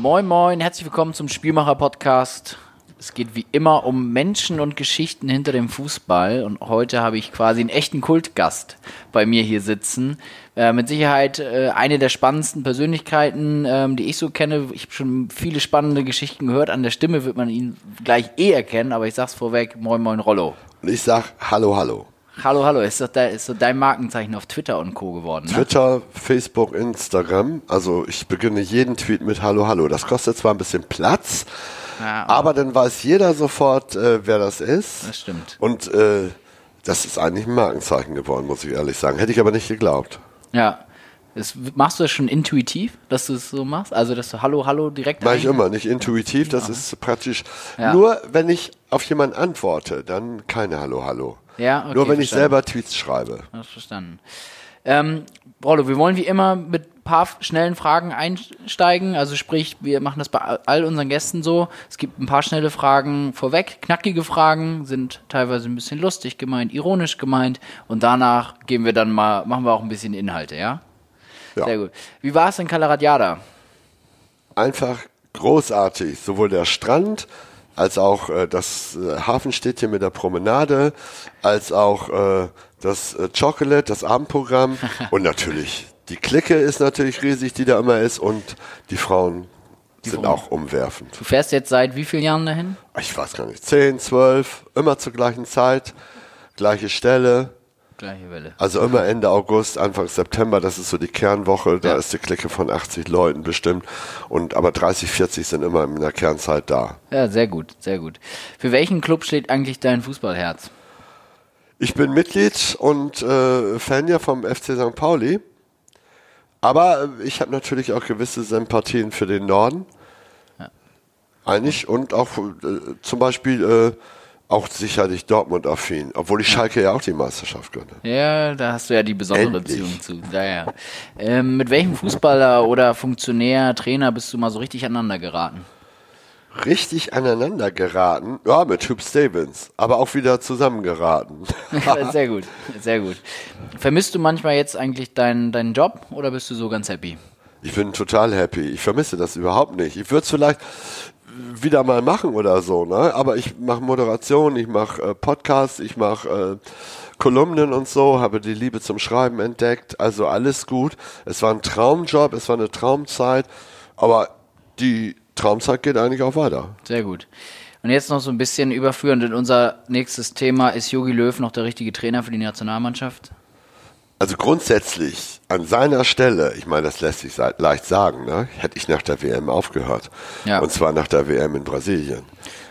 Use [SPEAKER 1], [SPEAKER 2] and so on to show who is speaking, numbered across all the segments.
[SPEAKER 1] Moin, moin, herzlich willkommen zum Spielmacher-Podcast. Es geht wie immer um Menschen und Geschichten hinter dem Fußball. Und heute habe ich quasi einen echten Kultgast bei mir hier sitzen. Äh, mit Sicherheit äh, eine der spannendsten Persönlichkeiten, ähm, die ich so kenne. Ich habe schon viele spannende Geschichten gehört. An der Stimme wird man ihn gleich eh erkennen, aber ich sag's vorweg: Moin, moin, Rollo.
[SPEAKER 2] Und ich sag Hallo, hallo.
[SPEAKER 1] Hallo, hallo. Ist, de, ist so dein Markenzeichen auf Twitter und Co. geworden? Ne?
[SPEAKER 2] Twitter, Facebook, Instagram. Also ich beginne jeden Tweet mit Hallo, hallo. Das kostet zwar ein bisschen Platz,
[SPEAKER 1] Ja,
[SPEAKER 2] aber dann weiß jeder sofort, äh, wer das ist.
[SPEAKER 1] Das stimmt.
[SPEAKER 2] Und äh, das ist eigentlich ein Markenzeichen geworden, muss ich ehrlich sagen. Hätte ich aber nicht geglaubt.
[SPEAKER 1] Ja. Das, machst du das schon intuitiv, dass du es so machst? Also, dass du Hallo, Hallo direkt
[SPEAKER 2] Mache ich immer, nicht intuitiv, das ist praktisch.
[SPEAKER 1] Ja.
[SPEAKER 2] Nur wenn ich auf jemanden antworte, dann keine Hallo, hallo.
[SPEAKER 1] Ja, okay,
[SPEAKER 2] Nur wenn ich
[SPEAKER 1] verstanden.
[SPEAKER 2] selber Tweets schreibe.
[SPEAKER 1] Hast verstanden. Ähm, Rollo, wir wollen wie immer mit ein paar schnellen Fragen einsteigen. Also sprich, wir machen das bei all unseren Gästen so. Es gibt ein paar schnelle Fragen vorweg. Knackige Fragen sind teilweise ein bisschen lustig gemeint, ironisch gemeint. Und danach gehen wir dann mal, machen wir auch ein bisschen Inhalte, ja?
[SPEAKER 2] Ja.
[SPEAKER 1] Sehr gut. Wie war es in Calaradiada?
[SPEAKER 2] einfach großartig. Sowohl der Strand als auch äh, das äh, Hafenstädtchen mit der Promenade, als auch äh, das äh, Chocolate, das Abendprogramm und natürlich die Clique ist natürlich riesig, die da immer ist und die Frauen sind
[SPEAKER 1] Frauen.
[SPEAKER 2] auch umwerfend.
[SPEAKER 1] Du fährst jetzt seit wie vielen Jahren dahin?
[SPEAKER 2] Ich weiß gar nicht, 10, 12, immer zur gleichen Zeit, gleiche Stelle.
[SPEAKER 1] Gleiche Welle.
[SPEAKER 2] Also immer Ende August, Anfang September, das ist so die Kernwoche, da
[SPEAKER 1] Ja.
[SPEAKER 2] ist die Clique von 80 Leuten bestimmt. Und aber 30, 40 sind immer in der Kernzeit da.
[SPEAKER 1] Ja, sehr gut, sehr gut. Für welchen Club steht eigentlich dein Fußballherz?
[SPEAKER 2] Ich bin Mitglied und äh, Fan ja vom FC St. Pauli. Aber äh, ich habe natürlich auch gewisse Sympathien für den Norden. Eigentlich und auch äh, zum Beispiel äh, auch sicherlich Dortmund-affin, obwohl ich Schalke ja auch die Meisterschaft gönne.
[SPEAKER 1] Ja, da hast du ja die besondere
[SPEAKER 2] Endlich.
[SPEAKER 1] Beziehung zu. Ja, ja. Ähm, mit welchem Fußballer oder Funktionär, Trainer bist du mal so richtig aneinander geraten?
[SPEAKER 2] Richtig aneinander geraten, ja, mit Hüb Stevens, aber auch wieder zusammengeraten.
[SPEAKER 1] sehr gut, sehr gut. Vermisst du manchmal jetzt eigentlich deinen, deinen Job oder bist du so ganz happy?
[SPEAKER 2] Ich bin total happy. Ich vermisse das überhaupt nicht. Ich würde es vielleicht wieder mal machen oder so, ne? Aber ich mache Moderation, ich mache äh, Podcasts, ich mache äh, Kolumnen und so, habe die Liebe zum Schreiben entdeckt. Also alles gut. Es war ein Traumjob, es war eine Traumzeit, aber die Traumzeit geht eigentlich auch weiter.
[SPEAKER 1] Sehr gut. Und jetzt noch so ein bisschen überführend in unser nächstes Thema. Ist Jogi Löw noch der richtige Trainer für die Nationalmannschaft?
[SPEAKER 2] Also grundsätzlich an seiner Stelle, ich meine, das lässt sich leicht sagen, ne? hätte ich nach der WM aufgehört.
[SPEAKER 1] Ja.
[SPEAKER 2] Und zwar nach der WM in Brasilien.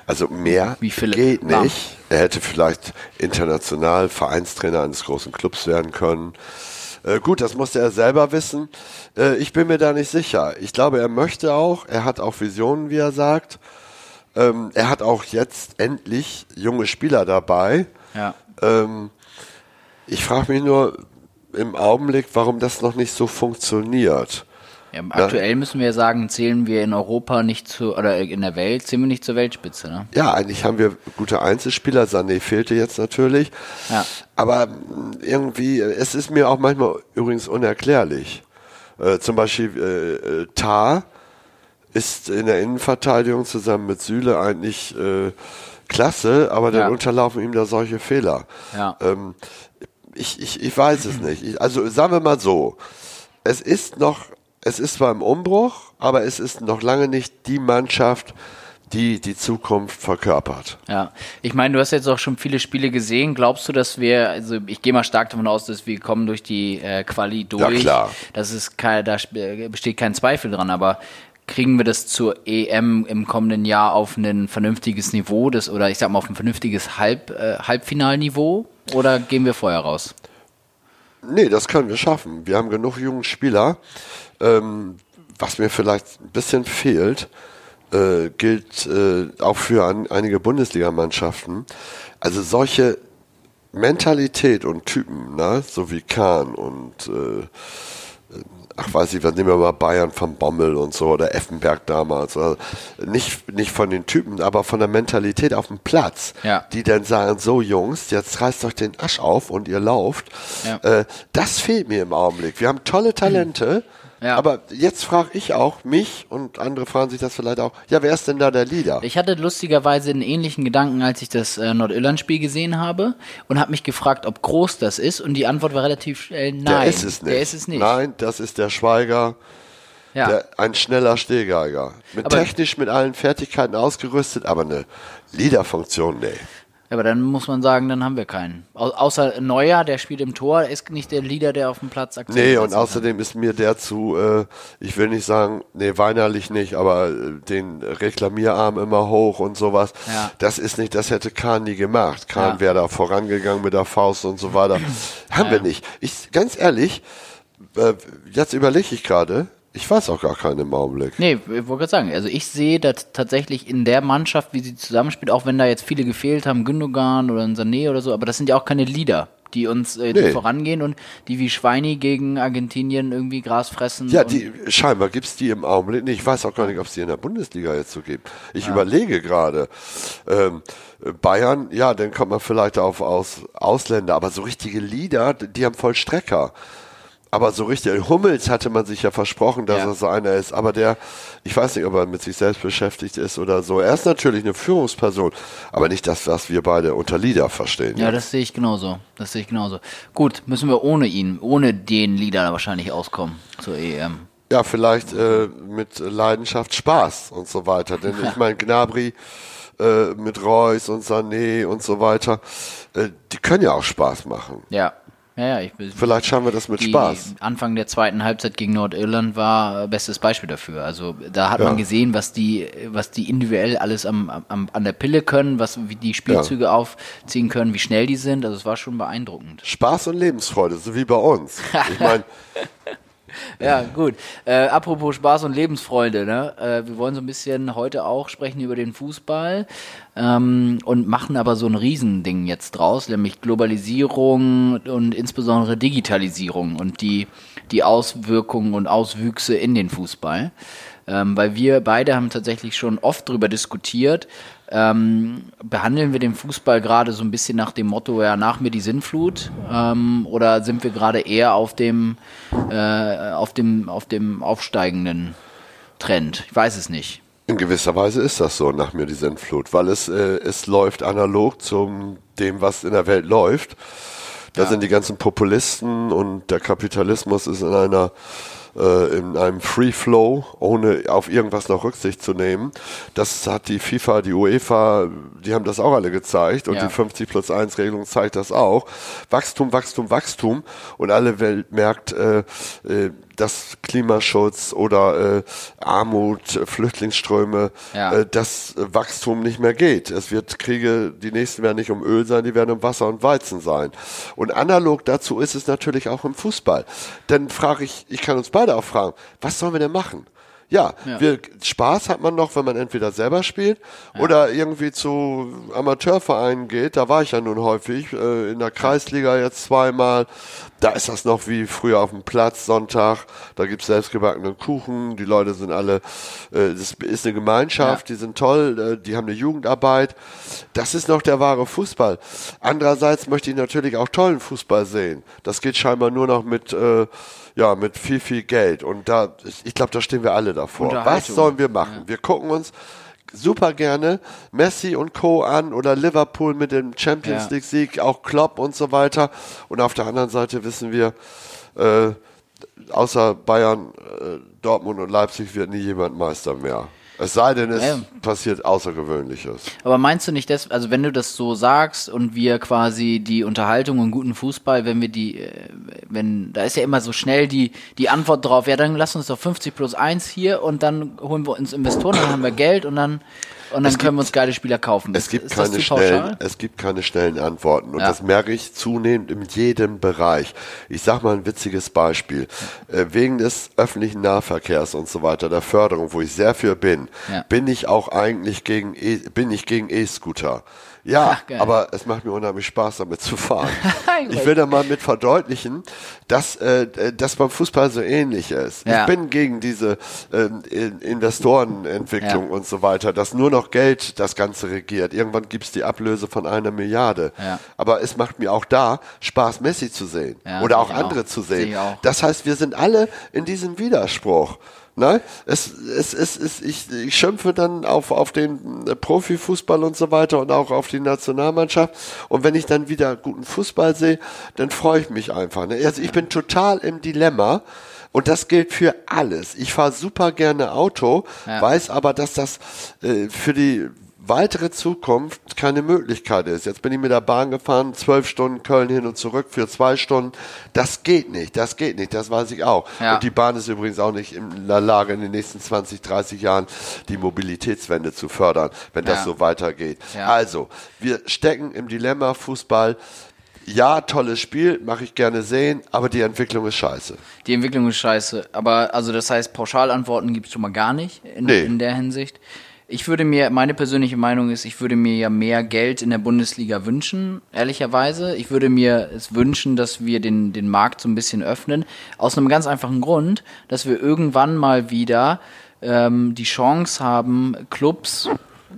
[SPEAKER 2] Also mehr geht nicht. Er hätte vielleicht international Vereinstrainer eines großen Clubs werden können. Äh, gut, das musste er selber wissen. Äh, ich bin mir da nicht sicher. Ich glaube, er möchte auch. Er hat auch Visionen, wie er sagt. Ähm, er hat auch jetzt endlich junge Spieler dabei.
[SPEAKER 1] Ja.
[SPEAKER 2] Ähm, ich frage mich nur im Augenblick, warum das noch nicht so funktioniert.
[SPEAKER 1] ja aktuell müssen wir sagen, zählen wir in Europa nicht zu, oder in der Welt, zählen wir nicht zur Weltspitze, ne?
[SPEAKER 2] Ja, eigentlich haben wir gute Einzelspieler. Sané fehlte jetzt natürlich.
[SPEAKER 1] Ja.
[SPEAKER 2] Aber mh, irgendwie, es ist mir auch manchmal übrigens unerklärlich. Äh, zum Beispiel äh, äh, Tar ist in der Innenverteidigung zusammen mit Süle eigentlich äh, klasse, aber dann
[SPEAKER 1] Ja.
[SPEAKER 2] unterlaufen ihm da solche Fehler.
[SPEAKER 1] Ja.
[SPEAKER 2] Ähm, ich, ich, ich weiß es nicht. Ich, also sagen wir mal so, es ist noch, es ist zwar im Umbruch, aber es ist noch lange nicht die Mannschaft, die die Zukunft verkörpert.
[SPEAKER 1] Ja, ich meine, du hast jetzt auch schon viele Spiele gesehen. Glaubst du, dass wir, also ich gehe mal stark davon aus, dass wir kommen durch die äh, Quali durch.
[SPEAKER 2] klar.
[SPEAKER 1] Das ist kein, da sp- besteht kein Zweifel dran, aber kriegen wir das zur EM im kommenden Jahr auf ein vernünftiges Niveau, das, oder ich sag mal auf ein vernünftiges Halb, äh, Halbfinalniveau, oder gehen wir vorher raus?
[SPEAKER 2] Nee, das können wir schaffen. Wir haben genug jungen Spieler. Ähm, was mir vielleicht ein bisschen fehlt, äh, gilt äh, auch für an, einige Bundesligamannschaften. Also solche Mentalität und Typen, ne? so wie Kahn und äh, ach weiß ich, was nehmen wir mal Bayern von Bommel und so oder Effenberg damals. Also nicht, nicht von den Typen, aber von der Mentalität auf dem Platz.
[SPEAKER 1] Ja.
[SPEAKER 2] Die dann sagen, so Jungs, jetzt reißt euch den Asch auf und ihr lauft.
[SPEAKER 1] Ja.
[SPEAKER 2] Äh, das fehlt mir im Augenblick. Wir haben tolle Talente,
[SPEAKER 1] Ja.
[SPEAKER 2] Aber jetzt frage ich auch mich und andere fragen sich das vielleicht auch, ja, wer ist denn da der Leader?
[SPEAKER 1] Ich hatte lustigerweise einen ähnlichen Gedanken, als ich das äh, Nordirland-Spiel gesehen habe und habe mich gefragt, ob groß das ist und die Antwort war relativ schnell nein.
[SPEAKER 2] der ist es nicht.
[SPEAKER 1] Der ist es nicht.
[SPEAKER 2] Nein, das ist der Schweiger,
[SPEAKER 1] ja.
[SPEAKER 2] der, ein schneller Stehgeiger. Mit
[SPEAKER 1] Aber-
[SPEAKER 2] technisch mit allen Fertigkeiten ausgerüstet, aber eine Leaderfunktion, nee.
[SPEAKER 1] Aber dann muss man sagen, dann haben wir keinen. Au außer Neuer, der spielt im Tor, ist nicht der Leader, der auf dem Platz Akzent
[SPEAKER 2] Nee,
[SPEAKER 1] setzen
[SPEAKER 2] und
[SPEAKER 1] kann.
[SPEAKER 2] außerdem ist mir der zu, äh, ich will nicht sagen, nee, weinerlich nicht, aber äh, den Reklamierarm immer hoch und sowas.
[SPEAKER 1] Ja.
[SPEAKER 2] Das ist nicht, das hätte Kahn nie gemacht. Kahn
[SPEAKER 1] Ja.
[SPEAKER 2] wäre da vorangegangen mit der Faust und so weiter. Haben wir nicht. Ich, ganz ehrlich, äh, jetzt überlege ich gerade, ich weiß auch gar keinen im Augenblick.
[SPEAKER 1] Nee, ich wollte gerade sagen, also ich sehe das tatsächlich in der Mannschaft, wie sie zusammenspielt, auch wenn da jetzt viele gefehlt haben, Gündogan oder Sané oder so, aber das sind ja auch keine Leader, die uns äh, die
[SPEAKER 2] Nee.
[SPEAKER 1] vorangehen und die wie Schweini gegen Argentinien irgendwie Gras fressen.
[SPEAKER 2] Ja, die, scheinbar gibt's die im Augenblick nicht. Ich weiß auch gar nicht, ob es die in der Bundesliga jetzt so gibt. Ich überlege gerade. Ähm, Bayern, ja, dann kommt man vielleicht auf aus Ausländer, aber so richtige Leader, die haben voll Strecker. Aber so richtig, Hummels hatte man sich ja versprochen, dass
[SPEAKER 1] Ja.
[SPEAKER 2] er so einer ist, aber der, ich weiß nicht, ob er mit sich selbst beschäftigt ist oder so. Er ist natürlich eine Führungsperson, aber nicht das, was wir beide unter Leader verstehen.
[SPEAKER 1] Ja, das sehe ich genauso. Das sehe ich genauso. Gut, müssen wir ohne ihn, ohne den Leader wahrscheinlich auskommen zur EM.
[SPEAKER 2] Ja, vielleicht äh, mit Leidenschaft, Spaß und so weiter. Denn ich meine, Gnabry äh, mit Reus und Sané und so weiter, äh, die können ja auch Spaß machen.
[SPEAKER 1] Ja. Ja, ja, ich.
[SPEAKER 2] Vielleicht schauen wir das mit Spaß.
[SPEAKER 1] Anfang der zweiten Halbzeit gegen Nordirland war äh, bestes Beispiel dafür. Also da hat
[SPEAKER 2] Ja.
[SPEAKER 1] man gesehen, was die, was die individuell alles am, am, an der Pille können, was wie die Spielzüge aufziehen können, wie schnell die sind. Also es war schon beeindruckend.
[SPEAKER 2] Spaß und Lebensfreude, so wie bei uns. Ich meine,
[SPEAKER 1] Ja, gut. Äh, apropos Spaß und Lebensfreude, ne? Äh, wir wollen so ein bisschen heute auch sprechen über den Fußball ähm, und machen aber so ein Riesending jetzt draus, nämlich Globalisierung und insbesondere Digitalisierung und die, die Auswirkungen und Auswüchse in den Fußball. Ähm, weil wir beide haben tatsächlich schon oft darüber diskutiert, ähm, behandeln wir den Fußball gerade so ein bisschen nach dem Motto, ja, nach mir die Sinnflut? Ähm, oder sind wir gerade eher auf dem, äh, auf dem, auf dem aufsteigenden Trend? Ich weiß es nicht.
[SPEAKER 2] in gewisser Weise ist das so nach mir die Sintflut, weil es, äh, es läuft analog zum dem, was in der Welt läuft. Da
[SPEAKER 1] Ja.
[SPEAKER 2] sind die ganzen Populisten und der Kapitalismus ist in einer äh, in einem Free Flow, ohne auf irgendwas noch Rücksicht zu nehmen. Das hat die FIFA, die UEFA, die haben das auch alle gezeigt und
[SPEAKER 1] Ja.
[SPEAKER 2] die 50 plus 1 Regelung zeigt das auch. Wachstum, Wachstum, Wachstum und alle Welt merkt, äh, äh, dass Klimaschutz oder äh, Armut, äh, Flüchtlingsströme,
[SPEAKER 1] Ja.
[SPEAKER 2] äh, dass äh, Wachstum nicht mehr geht. Es wird Kriege, die nächsten werden nicht um Öl sein, die werden um Wasser und Weizen sein. Und analog dazu ist es natürlich auch im Fußball. Dann frage ich, ich kann uns beide auch fragen, was sollen wir denn machen? Ja,
[SPEAKER 1] Ja.
[SPEAKER 2] Wir, Spaß hat man noch, wenn man entweder selber spielt oder irgendwie zu Amateurvereinen geht. Da war ich ja nun häufig, äh, in der Kreisliga jetzt zweimal. Da ist das noch wie früher auf dem Platz, Sonntag. Da gibt's selbstgebackenen Kuchen. Die Leute sind alle, äh, das ist eine Gemeinschaft, die sind toll, äh, die haben eine Jugendarbeit. Das ist noch der wahre Fußball. Andererseits möchte ich natürlich auch tollen Fußball sehen. Das geht scheinbar nur noch mit, äh, ja, mit viel, viel Geld. Und da, ich, glaube, da stehen wir alle davor. Was sollen wir machen? Wir gucken uns super gerne Messi und Co. an oder Liverpool mit dem Champions
[SPEAKER 1] Ja.
[SPEAKER 2] League Sieg, auch Klopp und so weiter. Und auf der anderen Seite wissen wir, äh, außer Bayern, äh, Dortmund und Leipzig wird nie jemand Meister mehr. Es sei denn, es
[SPEAKER 1] Ja.
[SPEAKER 2] passiert Außergewöhnliches.
[SPEAKER 1] Aber meinst du nicht, dass, also wenn du das so sagst und wir quasi die Unterhaltung und guten Fußball, wenn wir die, äh, wenn, da ist ja immer so schnell die, die Antwort drauf, ja dann lass uns doch 50 plus 1 hier und dann holen wir uns Investoren, dann haben wir Geld und dann, und dann können wir uns geile Spieler kaufen.
[SPEAKER 2] Es gibt
[SPEAKER 1] ist
[SPEAKER 2] keine schnellen, es gibt keine schnellen Antworten und
[SPEAKER 1] Ja.
[SPEAKER 2] das merke ich zunehmend in jedem Bereich. Ich sage mal ein witziges Beispiel. Äh, wegen des öffentlichen Nahverkehrs und so weiter, der Förderung, wo ich sehr für bin,
[SPEAKER 1] Ja.
[SPEAKER 2] bin ich auch eigentlich gegen e bin ich gegen E-Scooter. Ja,
[SPEAKER 1] Ach,
[SPEAKER 2] aber es macht mir unheimlich Spaß, damit zu fahren. ich will da mal mit verdeutlichen, dass äh, das beim Fußball so ähnlich ist.
[SPEAKER 1] Ja.
[SPEAKER 2] Ich bin gegen diese In- Investorenentwicklung
[SPEAKER 1] Ja.
[SPEAKER 2] und so weiter, dass nur noch Geld das Ganze regiert. Irgendwann gibt's die Ablöse von einer Milliarde.
[SPEAKER 1] Ja.
[SPEAKER 2] Aber es macht mir auch da Spaß, Messi zu sehen. Oder auch andere
[SPEAKER 1] auch.
[SPEAKER 2] zu
[SPEAKER 1] Sehe
[SPEAKER 2] sehen. Das heißt, wir sind alle in diesem Widerspruch. Ne? Es, es, es, es, ich, ich schimpfe dann auf, auf den Profifußball und so weiter und auch auf die Nationalmannschaft. Und wenn ich dann wieder guten Fußball sehe, dann freue ich mich einfach. Ne? Also ich bin total im Dilemma. Und das gilt für alles. Ich fahre super gerne Auto,
[SPEAKER 1] Ja.
[SPEAKER 2] weiß aber, dass das äh, für die weitere Zukunft keine Möglichkeit ist. Jetzt bin ich mit der Bahn gefahren, zwölf Stunden Köln hin und zurück für zwei Stunden. Das geht nicht, das geht nicht, das weiß ich auch.
[SPEAKER 1] Ja.
[SPEAKER 2] Und die Bahn ist übrigens auch nicht in der Lage, in den nächsten 20, 30 Jahren die Mobilitätswende zu fördern, wenn das
[SPEAKER 1] Ja.
[SPEAKER 2] so weitergeht.
[SPEAKER 1] Ja.
[SPEAKER 2] Also, wir stecken im Dilemma Fußball. Ja, tolles Spiel, mache ich gerne sehen, aber die Entwicklung ist scheiße.
[SPEAKER 1] Die Entwicklung ist scheiße. Aber also das heißt, Pauschalantworten gibt es schon mal gar nicht in,
[SPEAKER 2] Nee.
[SPEAKER 1] in der Hinsicht. Ich würde mir, meine persönliche Meinung ist, ich würde mir ja mehr Geld in der Bundesliga wünschen, ehrlicherweise. Ich würde mir es wünschen, dass wir den, den Markt so ein bisschen öffnen. Aus einem ganz einfachen Grund, dass wir irgendwann mal wieder ähm, die Chance haben, Clubs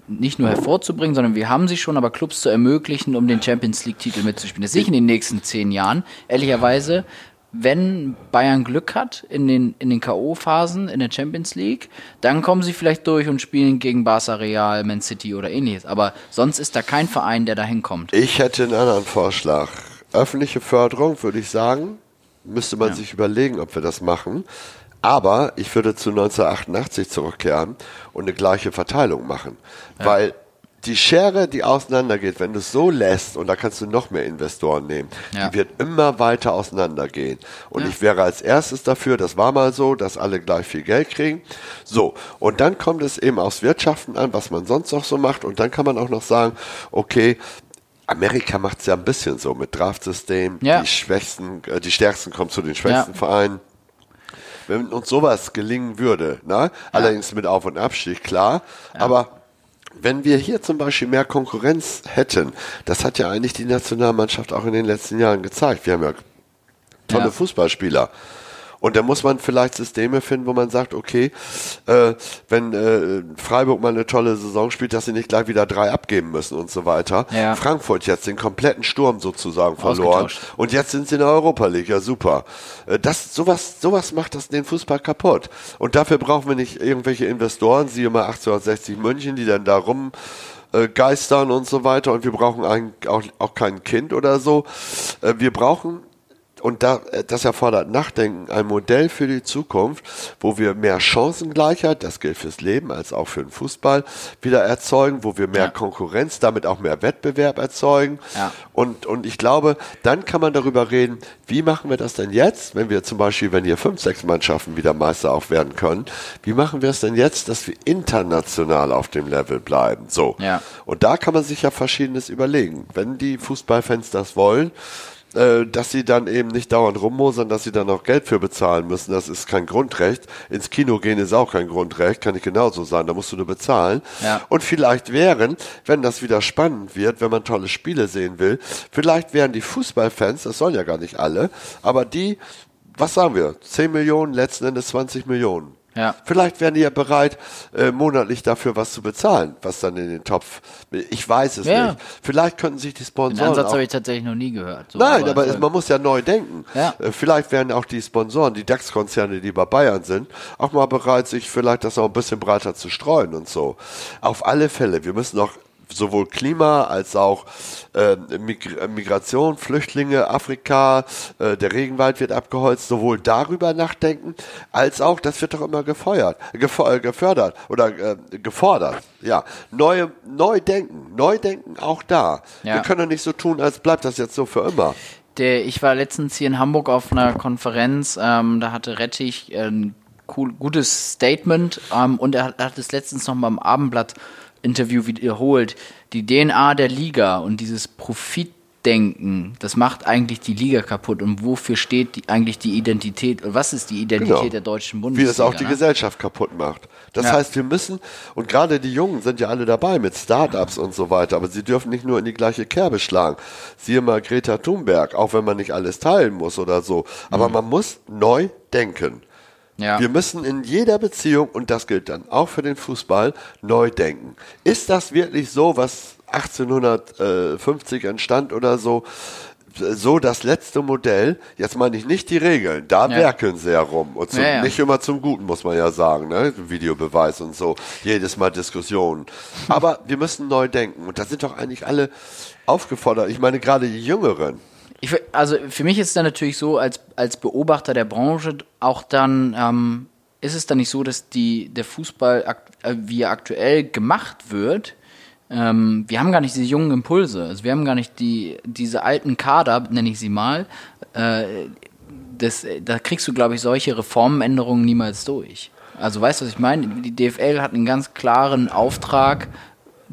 [SPEAKER 1] nicht nur hervorzubringen, sondern wir haben sie schon, aber Clubs zu ermöglichen, um den Champions League-Titel mitzuspielen. Das sehe ich in den nächsten zehn Jahren, ehrlicherweise. Wenn Bayern Glück hat in den, in den K.O.-Phasen in der Champions League, dann kommen sie vielleicht durch und spielen gegen Barca Real, Man City oder ähnliches. Aber sonst ist da kein Verein, der da hinkommt.
[SPEAKER 2] Ich hätte einen anderen Vorschlag. Öffentliche Förderung, würde ich sagen, müsste man
[SPEAKER 1] Ja.
[SPEAKER 2] sich überlegen, ob wir das machen. Aber ich würde zu 1988 zurückkehren und eine gleiche Verteilung machen. Weil die Schere, die auseinandergeht, wenn du es so lässt, und da kannst du noch mehr Investoren nehmen,
[SPEAKER 1] Ja.
[SPEAKER 2] die wird immer weiter auseinandergehen. Und
[SPEAKER 1] Ja.
[SPEAKER 2] ich wäre als erstes dafür, das war mal so, dass alle gleich viel Geld kriegen. So, und dann kommt es eben aufs Wirtschaften an, was man sonst noch so macht. Und dann kann man auch noch sagen, okay, Amerika macht es ja ein bisschen so mit Draftsystem,
[SPEAKER 1] Ja.
[SPEAKER 2] die schwächsten, äh, die stärksten kommen zu den schwächsten
[SPEAKER 1] Ja.
[SPEAKER 2] Vereinen. Wenn uns sowas gelingen würde, ne? allerdings mit Auf- und Abstieg, klar, aber wenn wir hier zum Beispiel mehr Konkurrenz hätten, das hat ja eigentlich die Nationalmannschaft auch in den letzten Jahren gezeigt. Wir haben ja tolle
[SPEAKER 1] Ja.
[SPEAKER 2] Fußballspieler. Und da muss man vielleicht Systeme finden, wo man sagt, okay, äh, wenn äh, Freiburg mal eine tolle Saison spielt, dass sie nicht gleich wieder drei abgeben müssen und so weiter.
[SPEAKER 1] Ja.
[SPEAKER 2] Frankfurt jetzt den kompletten Sturm sozusagen verloren. Und jetzt sind sie in der Europa League, ja super. Äh, Das, sowas, sowas macht das den Fußball kaputt. Und dafür brauchen wir nicht irgendwelche Investoren, siehe mal 1860 München, die dann da rum äh, geistern und so weiter. Und wir brauchen ein, auch, auch kein Kind oder so. Äh, wir brauchen und da, äh, das erfordert Nachdenken, ein Modell für die Zukunft, wo wir mehr Chancengleichheit, das gilt fürs Leben als auch für den Fußball, wieder erzeugen, wo wir mehr
[SPEAKER 1] Ja.
[SPEAKER 2] Konkurrenz, damit auch mehr Wettbewerb erzeugen.
[SPEAKER 1] Ja.
[SPEAKER 2] Und, und ich glaube, dann kann man darüber reden, wie machen wir das denn jetzt, wenn wir zum Beispiel, wenn hier fünf, sechs Mannschaften wieder Meister auch werden können, wie machen wir es denn jetzt, dass wir international auf dem Level bleiben? So.
[SPEAKER 1] Ja.
[SPEAKER 2] Und da kann man sich ja Verschiedenes überlegen. Wenn die Fußballfans das wollen, äh, dass sie dann eben nicht dauernd rummosern, dass sie dann auch Geld für bezahlen müssen. Das ist kein Grundrecht. Ins Kino gehen ist auch kein Grundrecht, kann ich genauso sagen. Da musst du nur bezahlen.
[SPEAKER 1] Ja.
[SPEAKER 2] Und vielleicht wären, wenn das wieder spannend wird, wenn man tolle Spiele sehen will, vielleicht wären die Fußballfans, das sollen ja gar nicht alle, aber die, was sagen wir, 10 Millionen, letzten Endes 20 Millionen.
[SPEAKER 1] Ja.
[SPEAKER 2] Vielleicht wären die ja bereit, äh, monatlich dafür was zu bezahlen, was dann in den Topf. Ich weiß es
[SPEAKER 1] Ja.
[SPEAKER 2] nicht. Vielleicht könnten sich die
[SPEAKER 1] Den
[SPEAKER 2] Sponsoren.
[SPEAKER 1] Ansatz
[SPEAKER 2] auch,
[SPEAKER 1] habe ich tatsächlich noch nie gehört. So,
[SPEAKER 2] Nein, aber,
[SPEAKER 1] äh,
[SPEAKER 2] es, man muss ja neu denken.
[SPEAKER 1] Ja.
[SPEAKER 2] Äh, Vielleicht wären auch die Sponsoren, die DAX-Konzerne, die bei Bayern sind, auch mal bereit, sich vielleicht das noch ein bisschen breiter zu streuen und so. Auf alle Fälle, wir müssen noch sowohl Klima als auch äh, Mig äh, Migration, Flüchtlinge, Afrika, äh, der Regenwald wird abgeholzt, sowohl darüber nachdenken, als auch, das wird doch immer gefeuert, äh, gefördert oder äh, gefordert. Ja, neue, neu denken, neu denken auch da.
[SPEAKER 1] Ja.
[SPEAKER 2] Wir können doch nicht so tun, als bleibt das jetzt so für immer.
[SPEAKER 1] Der, ich war letztens hier in Hamburg auf einer Konferenz, ähm, da hatte Rettich ein cool, gutes Statement ähm, und er hat, hat es letztens noch mal im Abendblatt-Interview wiederholt. Die DNA der Liga und dieses Denken, das macht eigentlich die Liga kaputt. Und wofür steht die, eigentlich die Identität, was ist die Identität
[SPEAKER 2] Genau.
[SPEAKER 1] der deutschen Bundesliga?
[SPEAKER 2] Wie es auch die
[SPEAKER 1] ne?
[SPEAKER 2] Gesellschaft kaputt macht. Das
[SPEAKER 1] Ja.
[SPEAKER 2] heißt, wir müssen, und gerade die Jungen sind ja alle dabei mit Startups und so weiter, aber sie dürfen nicht nur in die gleiche Kerbe schlagen. Siehe mal Greta Thunberg, auch wenn man nicht alles teilen muss oder so. Aber man muss neu denken.
[SPEAKER 1] Ja.
[SPEAKER 2] Wir müssen in jeder Beziehung, und das gilt dann auch für den Fußball, neu denken. Ist das wirklich so, was 1850 entstand oder so? So das letzte Modell, jetzt meine ich nicht die Regeln, da
[SPEAKER 1] Ja.
[SPEAKER 2] werkeln sie herum. Und zum,
[SPEAKER 1] Ja, ja.
[SPEAKER 2] nicht immer zum Guten, muss man ja sagen, ne? Videobeweis und so, jedes Mal Diskussionen. Aber wir müssen neu denken. Und da sind doch eigentlich alle aufgefordert. Ich meine, gerade die Jüngeren.
[SPEAKER 1] Ich, also für mich ist es dann natürlich so, als, als Beobachter der Branche auch dann, ähm, ist es dann nicht so, dass die, der Fußball, äh, wie er aktuell gemacht wird, ähm, wir haben gar nicht diese jungen Impulse. Also wir haben gar nicht die, diese alten Kader, nenne ich sie mal. Äh, das, da kriegst du, glaube ich, solche Reformänderungen niemals durch. Also weißt du, was ich meine? Die DFL hat einen ganz klaren Auftrag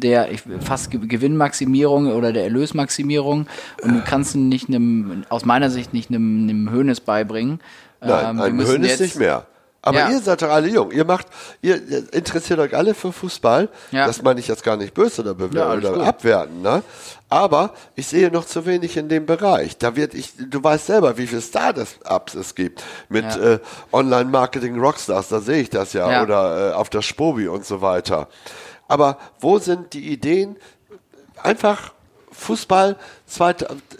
[SPEAKER 1] der fast Ge- Gewinnmaximierung oder der Erlösmaximierung und du kannst ihn nicht einem, aus meiner Sicht nicht einem, einem Hönes beibringen.
[SPEAKER 2] Nein,
[SPEAKER 1] Ähm, jetzt-
[SPEAKER 2] nicht mehr. Aber
[SPEAKER 1] Ja.
[SPEAKER 2] ihr seid doch alle jung. Ihr macht, ihr interessiert euch alle für Fußball.
[SPEAKER 1] Ja.
[SPEAKER 2] Das meine ich jetzt gar nicht böse oder,
[SPEAKER 1] Ja,
[SPEAKER 2] oder abwerten, ne? Aber ich sehe noch zu wenig in dem Bereich. Da wird ich, du weißt selber, wie viele Startups es gibt mit
[SPEAKER 1] Ja.
[SPEAKER 2] äh, Online-Marketing Rockstars. Da sehe ich das ja.
[SPEAKER 1] Ja.
[SPEAKER 2] Oder äh, auf der Spobi und so weiter. Aber wo sind die Ideen? Einfach Fußball,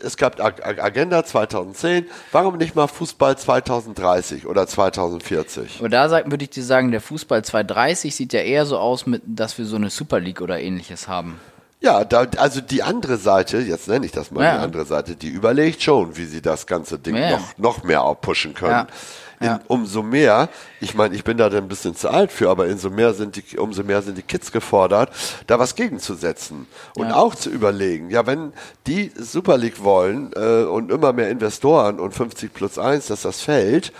[SPEAKER 2] es gab Ag- Ag- Agenda 2010, warum nicht mal Fußball 2030 oder 2040?
[SPEAKER 1] Aber da würde ich dir sagen, der Fußball 230 sieht ja eher so aus, mit, dass wir so eine Super League oder ähnliches haben.
[SPEAKER 2] Ja, da, also die andere Seite, jetzt nenne ich das mal
[SPEAKER 1] Ja.
[SPEAKER 2] die andere Seite, die überlegt schon, wie sie das ganze Ding
[SPEAKER 1] Ja.
[SPEAKER 2] noch, noch mehr aufpushen können.
[SPEAKER 1] Ja. Ja.
[SPEAKER 2] Umso mehr, ich meine, ich bin da dann ein bisschen zu alt für, aber umso mehr sind die, umso mehr sind die Kids gefordert, da was gegenzusetzen und
[SPEAKER 1] Ja.
[SPEAKER 2] auch zu überlegen. Ja, wenn die Super League wollen äh, und immer mehr Investoren und 50 plus 1, dass das fällt,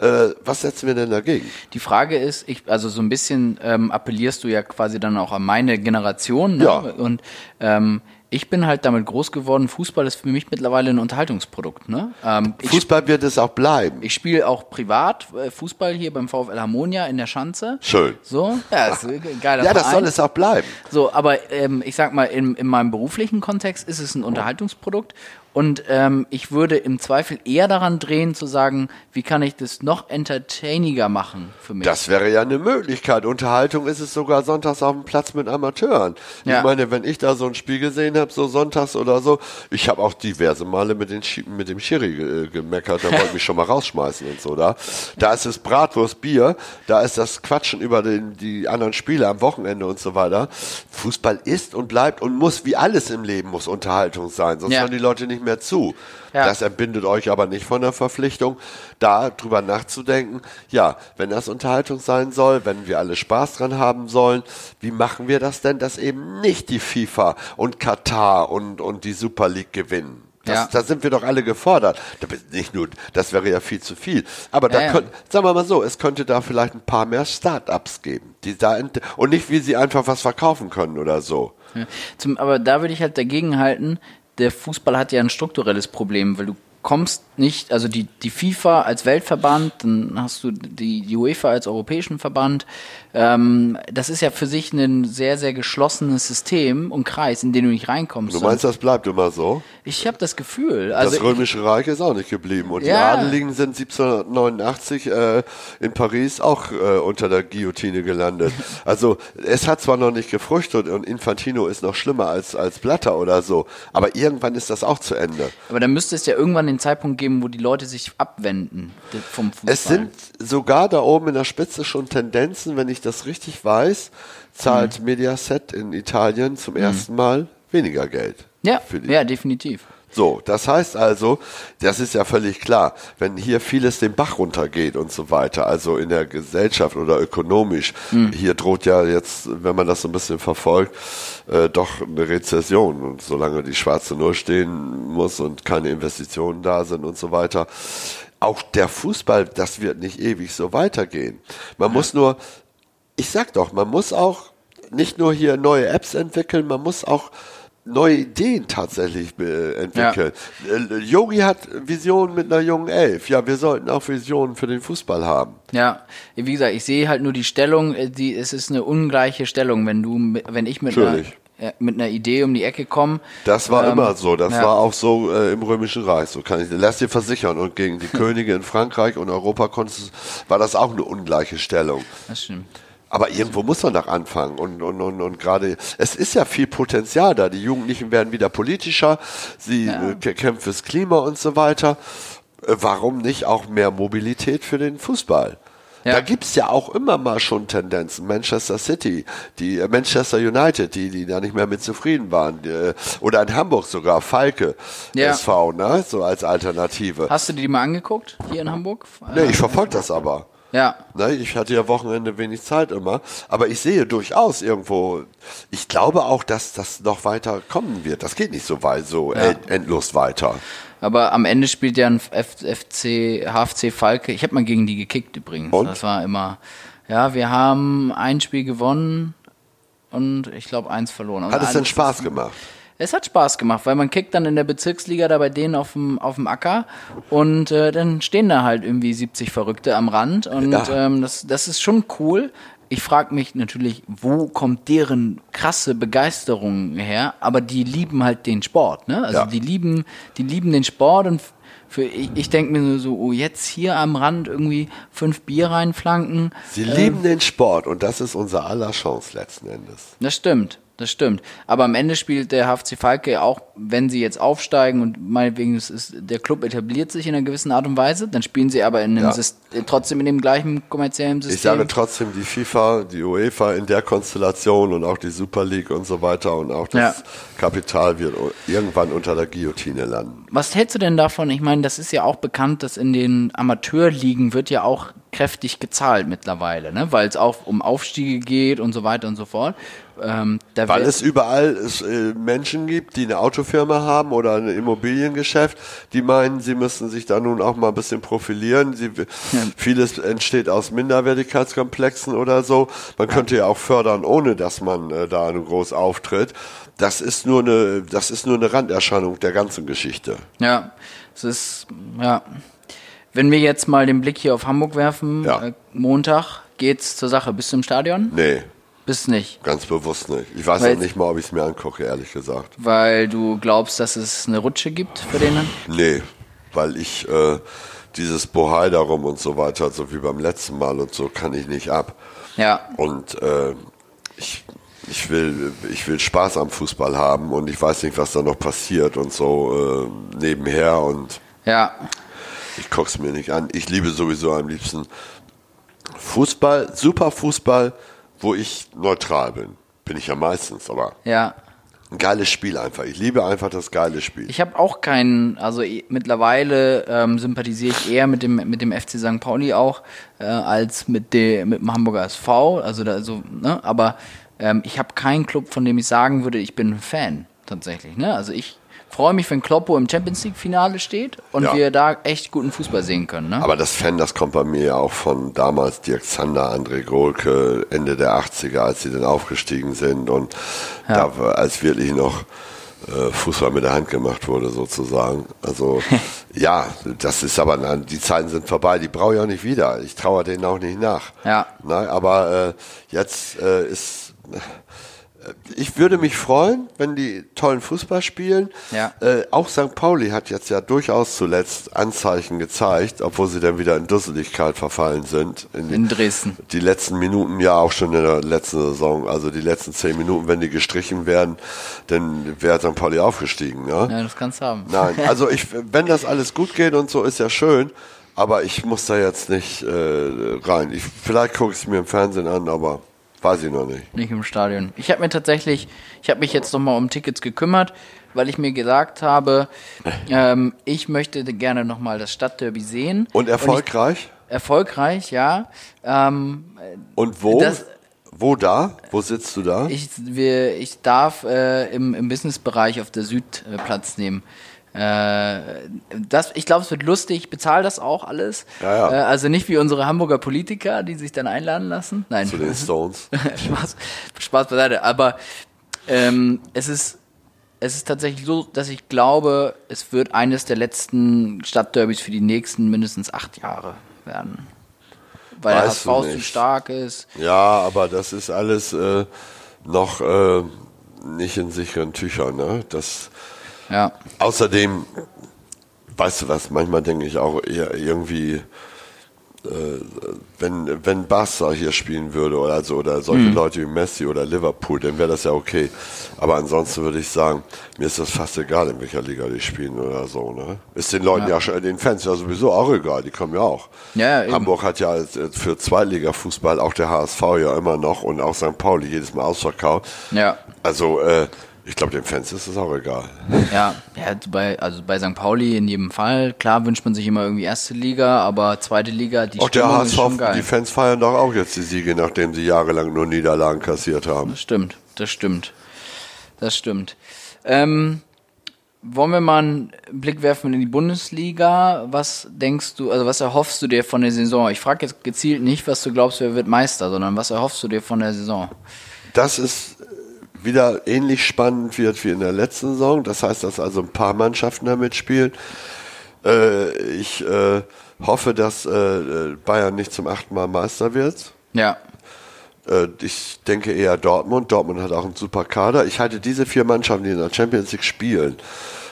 [SPEAKER 2] äh, was setzen wir denn dagegen?
[SPEAKER 1] Die Frage ist, ich, also so ein bisschen ähm, appellierst du ja quasi dann auch an meine Generation. Ne?
[SPEAKER 2] Ja.
[SPEAKER 1] Und ähm, ich bin halt damit groß geworden, Fußball ist für mich mittlerweile ein Unterhaltungsprodukt. Ne? Ähm, ich
[SPEAKER 2] Fußball wird es auch bleiben.
[SPEAKER 1] ich spiele auch privat äh, Fußball hier beim VfL Harmonia in der Schanze.
[SPEAKER 2] Schön.
[SPEAKER 1] So, ja, ist geiler
[SPEAKER 2] Ja, das
[SPEAKER 1] Verein.
[SPEAKER 2] soll es auch bleiben.
[SPEAKER 1] So, aber ähm, ich sag mal, in, in meinem beruflichen Kontext ist es ein Unterhaltungsprodukt und ähm, ich würde im Zweifel eher daran drehen zu sagen, wie kann ich das noch entertainiger machen für mich.
[SPEAKER 2] Das wäre ja eine Möglichkeit. Unterhaltung ist es sogar sonntags auf dem Platz mit Amateuren.
[SPEAKER 1] Ja.
[SPEAKER 2] Ich meine, wenn ich da so ein Spiel gesehen habe, so sonntags oder so, ich habe auch diverse Male mit, den mit dem Schiri ge gemeckert, der wollte mich schon mal rausschmeißen und so da. Da ist es Bratwurst, Bier, da ist das Quatschen über den, die anderen Spiele am Wochenende und so weiter. Fußball ist und bleibt und muss, wie alles im Leben, muss Unterhaltung sein, sonst
[SPEAKER 1] Ja.
[SPEAKER 2] hören die Leute nicht mehr zu.
[SPEAKER 1] Ja.
[SPEAKER 2] Das entbindet euch aber nicht von der Verpflichtung, da drüber nachzudenken, ja, wenn das Unterhaltung sein soll, wenn wir alle Spaß dran haben sollen, wie machen wir das denn, dass eben nicht die FIFA und Katar und, und die Super League gewinnen? Das,
[SPEAKER 1] Ja.
[SPEAKER 2] Da sind wir doch alle gefordert. Da bist- Nicht nur, das wäre ja viel zu viel. Aber da
[SPEAKER 1] Ja,
[SPEAKER 2] könnt, sagen wir mal so, es könnte da vielleicht ein paar mehr Start-ups geben, die da und nicht wie sie einfach was verkaufen können oder so.
[SPEAKER 1] Ja. Zum, aber da würde ich halt dagegen halten, der Fußball hat ja ein strukturelles Problem, weil du kommst nicht, also die, die FIFA als Weltverband, dann hast du die, die UEFA als europäischen Verband. Ähm, das ist ja für sich ein sehr, sehr geschlossenes System und Kreis, in den du nicht reinkommst.
[SPEAKER 2] Du meinst, das bleibt immer so?
[SPEAKER 1] ich habe das Gefühl. Also
[SPEAKER 2] das Römische Reich ist auch nicht geblieben. Und die
[SPEAKER 1] Ja.
[SPEAKER 2] Adeligen sind 1789 äh, in Paris auch äh, unter der Guillotine gelandet. Also es hat zwar noch nicht gefrüchtet und Infantino ist noch schlimmer als, als Blatter oder so, aber irgendwann ist das auch zu Ende.
[SPEAKER 1] aber dann müsste es ja irgendwann den Zeitpunkt geben, wo die Leute sich abwenden vom Fußball.
[SPEAKER 2] Es sind sogar da oben in der Spitze schon Tendenzen, wenn ich das richtig weiß, zahlt
[SPEAKER 1] Mhm.
[SPEAKER 2] Mediaset in Italien zum ersten Mal weniger Geld.
[SPEAKER 1] ja, ja, definitiv.
[SPEAKER 2] So, das heißt also, das ist ja völlig klar, wenn hier vieles den Bach runtergeht und so weiter, also in der Gesellschaft oder ökonomisch, hier droht ja jetzt, wenn man das so ein bisschen verfolgt, äh, doch eine Rezession und solange die schwarze Null stehen muss und keine Investitionen da sind und so weiter. Auch der Fußball, das wird nicht ewig so weitergehen. Man muss nur, ich sag doch, man muss auch nicht nur hier neue Apps entwickeln, man muss auch neue Ideen tatsächlich äh, entwickeln. Äh, Yogi hat Visionen mit einer jungen Elf. Ja, wir sollten auch Visionen für den Fußball haben.
[SPEAKER 1] Ja, wie gesagt, ich sehe halt nur die Stellung, äh, die, es ist eine ungleiche Stellung, wenn du, wenn ich mit einer, mit einer Idee um die Ecke komme.
[SPEAKER 2] Das war ähm, immer so, das ja. war auch so äh, im Römischen Reich, so kann ich, lass dir versichern. Und gegen die Könige in Frankreich und Europa konntest, war das auch eine ungleiche Stellung.
[SPEAKER 1] Das stimmt.
[SPEAKER 2] Aber irgendwo muss man doch anfangen. Und, und, und, und gerade, es ist ja viel Potenzial da. Die Jugendlichen werden wieder politischer, sie ja. Äh, kämpfen fürs Klima und so weiter. Äh, warum nicht auch mehr Mobilität für den Fußball? Ja. Da gibt's ja auch immer mal schon Tendenzen. Manchester City, die äh, Manchester United, die, die da nicht mehr mit zufrieden waren. Die, oder in Hamburg sogar, Falke ja. SV, ne? So als Alternative.
[SPEAKER 1] Hast du die mal angeguckt, hier in Hamburg?
[SPEAKER 2] Nee, ich verfolge das aber.
[SPEAKER 1] Ja.
[SPEAKER 2] Ne, ich hatte ja Wochenende wenig Zeit immer, aber ich sehe durchaus irgendwo, ich glaube auch, dass das noch weiter kommen wird. Das geht nicht so weit, so ja. endlos weiter.
[SPEAKER 1] Aber am Ende spielt ja ein FC, HFC Falke. Ich habe mal gegen die gekickt übrigens. Und? Das war immer, ja, wir haben ein Spiel gewonnen und ich glaube eins verloren.
[SPEAKER 2] Hat es denn Spaß gemacht?
[SPEAKER 1] Es hat Spaß gemacht, weil man kickt dann in der Bezirksliga da bei denen auf dem, auf dem Acker und äh, dann stehen da halt irgendwie 70 Verrückte am Rand und ja. ähm, das, das ist schon cool. Ich frage mich natürlich, wo kommt deren krasse Begeisterung her? Aber die lieben halt den Sport, ne? Also ja. die lieben, die lieben den Sport und für, ich, ich denke mir so, oh, jetzt hier am Rand irgendwie fünf Bier reinflanken.
[SPEAKER 2] Sie ähm, lieben den Sport und das ist unser aller Chance letzten Endes.
[SPEAKER 1] Das stimmt das stimmt. Aber am Ende spielt der HFC Falke auch, wenn sie jetzt aufsteigen und meinetwegen ist, ist, der Club etabliert sich in einer gewissen Art und Weise, dann spielen sie aber in ja. System, trotzdem in dem gleichen kommerziellen System.
[SPEAKER 2] Ich sage trotzdem, die FIFA, die UEFA in der Konstellation und auch die Super League und so weiter und auch das ja. Kapital wird irgendwann unter der Guillotine landen.
[SPEAKER 1] Was hältst du denn davon? Ich meine, das ist ja auch bekannt, dass in den Amateurligen wird ja auch kräftig gezahlt mittlerweile, ne? weil es auch um Aufstiege geht und so weiter und so fort.
[SPEAKER 2] Ähm, weil es überall es, äh, Menschen gibt, die eine Autofirma haben oder ein Immobiliengeschäft, die meinen, sie müssen sich da nun auch mal ein bisschen profilieren. Sie, ja. Vieles entsteht aus Minderwertigkeitskomplexen oder so. Man ja. könnte ja auch fördern, ohne dass man äh, da groß auftritt. Das ist nur eine, das ist nur eine Randerscheinung der ganzen Geschichte.
[SPEAKER 1] Ja, es ist, ja. Wenn wir jetzt mal den Blick hier auf Hamburg werfen, ja. äh, Montag geht's zur Sache. Bist du im Stadion?
[SPEAKER 2] Nee.
[SPEAKER 1] Bist nicht?
[SPEAKER 2] Ganz bewusst nicht. Ich weiß weil, auch nicht mal, ob ich es mir angucke, ehrlich gesagt.
[SPEAKER 1] Weil du glaubst, dass es eine Rutsche gibt für den?
[SPEAKER 2] Nee, weil ich äh, dieses Bohai darum und so weiter, so wie beim letzten Mal und so, kann ich nicht ab.
[SPEAKER 1] Ja.
[SPEAKER 2] Und äh, ich, ich, will, ich will Spaß am Fußball haben und ich weiß nicht, was da noch passiert und so äh, nebenher und
[SPEAKER 1] ja.
[SPEAKER 2] Ich gucke es mir nicht an. Ich liebe sowieso am liebsten Fußball, super Fußball, wo ich neutral bin. Bin ich ja meistens, aber.
[SPEAKER 1] Ja.
[SPEAKER 2] Ein geiles Spiel einfach. Ich liebe einfach das geile Spiel.
[SPEAKER 1] Ich habe auch keinen, also mittlerweile ähm, sympathisiere ich eher mit dem, mit dem FC St. Pauli auch, äh, als mit, de, mit dem Hamburger SV. Also da so, ne? Aber ähm, ich habe keinen Club, von dem ich sagen würde, ich bin ein Fan tatsächlich. Ne? Also ich freue mich, wenn Kloppo im Champions League Finale steht und ja. wir da echt guten Fußball sehen können. Ne?
[SPEAKER 2] Aber das Fan, das kommt bei mir ja auch von damals Dirk Zander, André Gohlke, Ende der 80er, als sie dann aufgestiegen sind und ja. da, als wirklich noch äh, Fußball mit der Hand gemacht wurde sozusagen. Also ja, das ist aber, die Zeiten sind vorbei, die brauche ich auch nicht wieder. Ich traue denen auch nicht nach.
[SPEAKER 1] Ja.
[SPEAKER 2] Na, aber äh, jetzt äh, ist ich würde mich freuen, wenn die tollen Fußball spielen.
[SPEAKER 1] Ja.
[SPEAKER 2] Äh, auch St. Pauli hat jetzt ja durchaus zuletzt Anzeichen gezeigt, obwohl sie dann wieder in Dusseligkeit verfallen sind.
[SPEAKER 1] In, in Dresden.
[SPEAKER 2] Die letzten Minuten, ja auch schon in der letzten Saison, also die letzten zehn Minuten, wenn die gestrichen werden, dann wäre St. Pauli aufgestiegen. Ja,
[SPEAKER 1] ja das kannst du haben.
[SPEAKER 2] Nein, also ich, wenn das alles gut geht und so, ist ja schön. Aber ich muss da jetzt nicht äh, rein. Ich, vielleicht gucke ich es mir im Fernsehen an, aber Weiß ich noch nicht.
[SPEAKER 1] Nicht im Stadion. Ich habe mir tatsächlich, ich habe mich jetzt nochmal um Tickets gekümmert, weil ich mir gesagt habe, ähm, ich möchte gerne nochmal das Stadtderby sehen.
[SPEAKER 2] Und erfolgreich?
[SPEAKER 1] Und ich, erfolgreich, ja. Ähm,
[SPEAKER 2] Und wo? Das, wo da? Wo sitzt du da?
[SPEAKER 1] Ich, wir, ich darf äh, im, im Businessbereich auf der Süd äh, Platz nehmen. Äh, das, ich glaube, es wird lustig. Ich bezahle das auch alles.
[SPEAKER 2] Ja, ja.
[SPEAKER 1] Äh, also nicht wie unsere Hamburger Politiker, die sich dann einladen lassen. Nein.
[SPEAKER 2] Zu den Stones.
[SPEAKER 1] Spaß, Spaß beiseite. Aber ähm, es ist es ist tatsächlich so, dass ich glaube, es wird eines der letzten Stadtderbys für die nächsten mindestens acht Jahre werden. Weil der
[SPEAKER 2] Weißt du
[SPEAKER 1] HSV
[SPEAKER 2] nicht.
[SPEAKER 1] stark ist.
[SPEAKER 2] Ja, aber das ist alles äh, noch äh, nicht in sicheren Tüchern. Ne? Das,
[SPEAKER 1] Ja.
[SPEAKER 2] außerdem, weißt du was, manchmal denke ich auch eher irgendwie, äh, wenn, wenn Barca hier spielen würde oder so, oder solche
[SPEAKER 1] Mhm.
[SPEAKER 2] Leute wie Messi oder Liverpool, dann wäre das ja okay. Aber ansonsten würde ich sagen, mir ist das fast egal, in welcher Liga die spielen oder so. Ne? Ist den Leuten ja, schon, den Fans ja sowieso auch egal, die kommen ja auch.
[SPEAKER 1] Ja, ja, eben.
[SPEAKER 2] Hamburg hat ja äh, für Zweitliga-Fußball auch der HSV ja immer noch und auch St. Pauli jedes Mal ausverkauft.
[SPEAKER 1] Ja.
[SPEAKER 2] Also, äh, ich glaube, den Fans ist es auch egal.
[SPEAKER 1] Ja, ja bei, also bei St. Pauli in jedem Fall. Klar wünscht man sich immer irgendwie erste Liga, aber zweite Liga, die
[SPEAKER 2] Auch der
[SPEAKER 1] ist
[SPEAKER 2] HSV, die Fans feiern doch auch jetzt die Siege, nachdem sie jahrelang nur Niederlagen kassiert haben.
[SPEAKER 1] Das stimmt, das stimmt. Das stimmt. Ähm, wollen wir mal einen Blick werfen in die Bundesliga? Was denkst du, also was erhoffst du dir von der Saison? Ich frage jetzt gezielt nicht, was du glaubst, wer wird Meister, sondern was erhoffst du dir von der Saison?
[SPEAKER 2] Dass es wieder ähnlich spannend wird wie in der letzten Saison. Das heißt, dass also ein paar Mannschaften da mitspielen. Äh, ich äh, hoffe, dass äh, Bayern nicht zum achten Mal Meister wird.
[SPEAKER 1] Ja,
[SPEAKER 2] Äh, ich denke eher Dortmund. Dortmund hat auch einen super Kader. Ich halte diese vier Mannschaften, die in der Champions League spielen,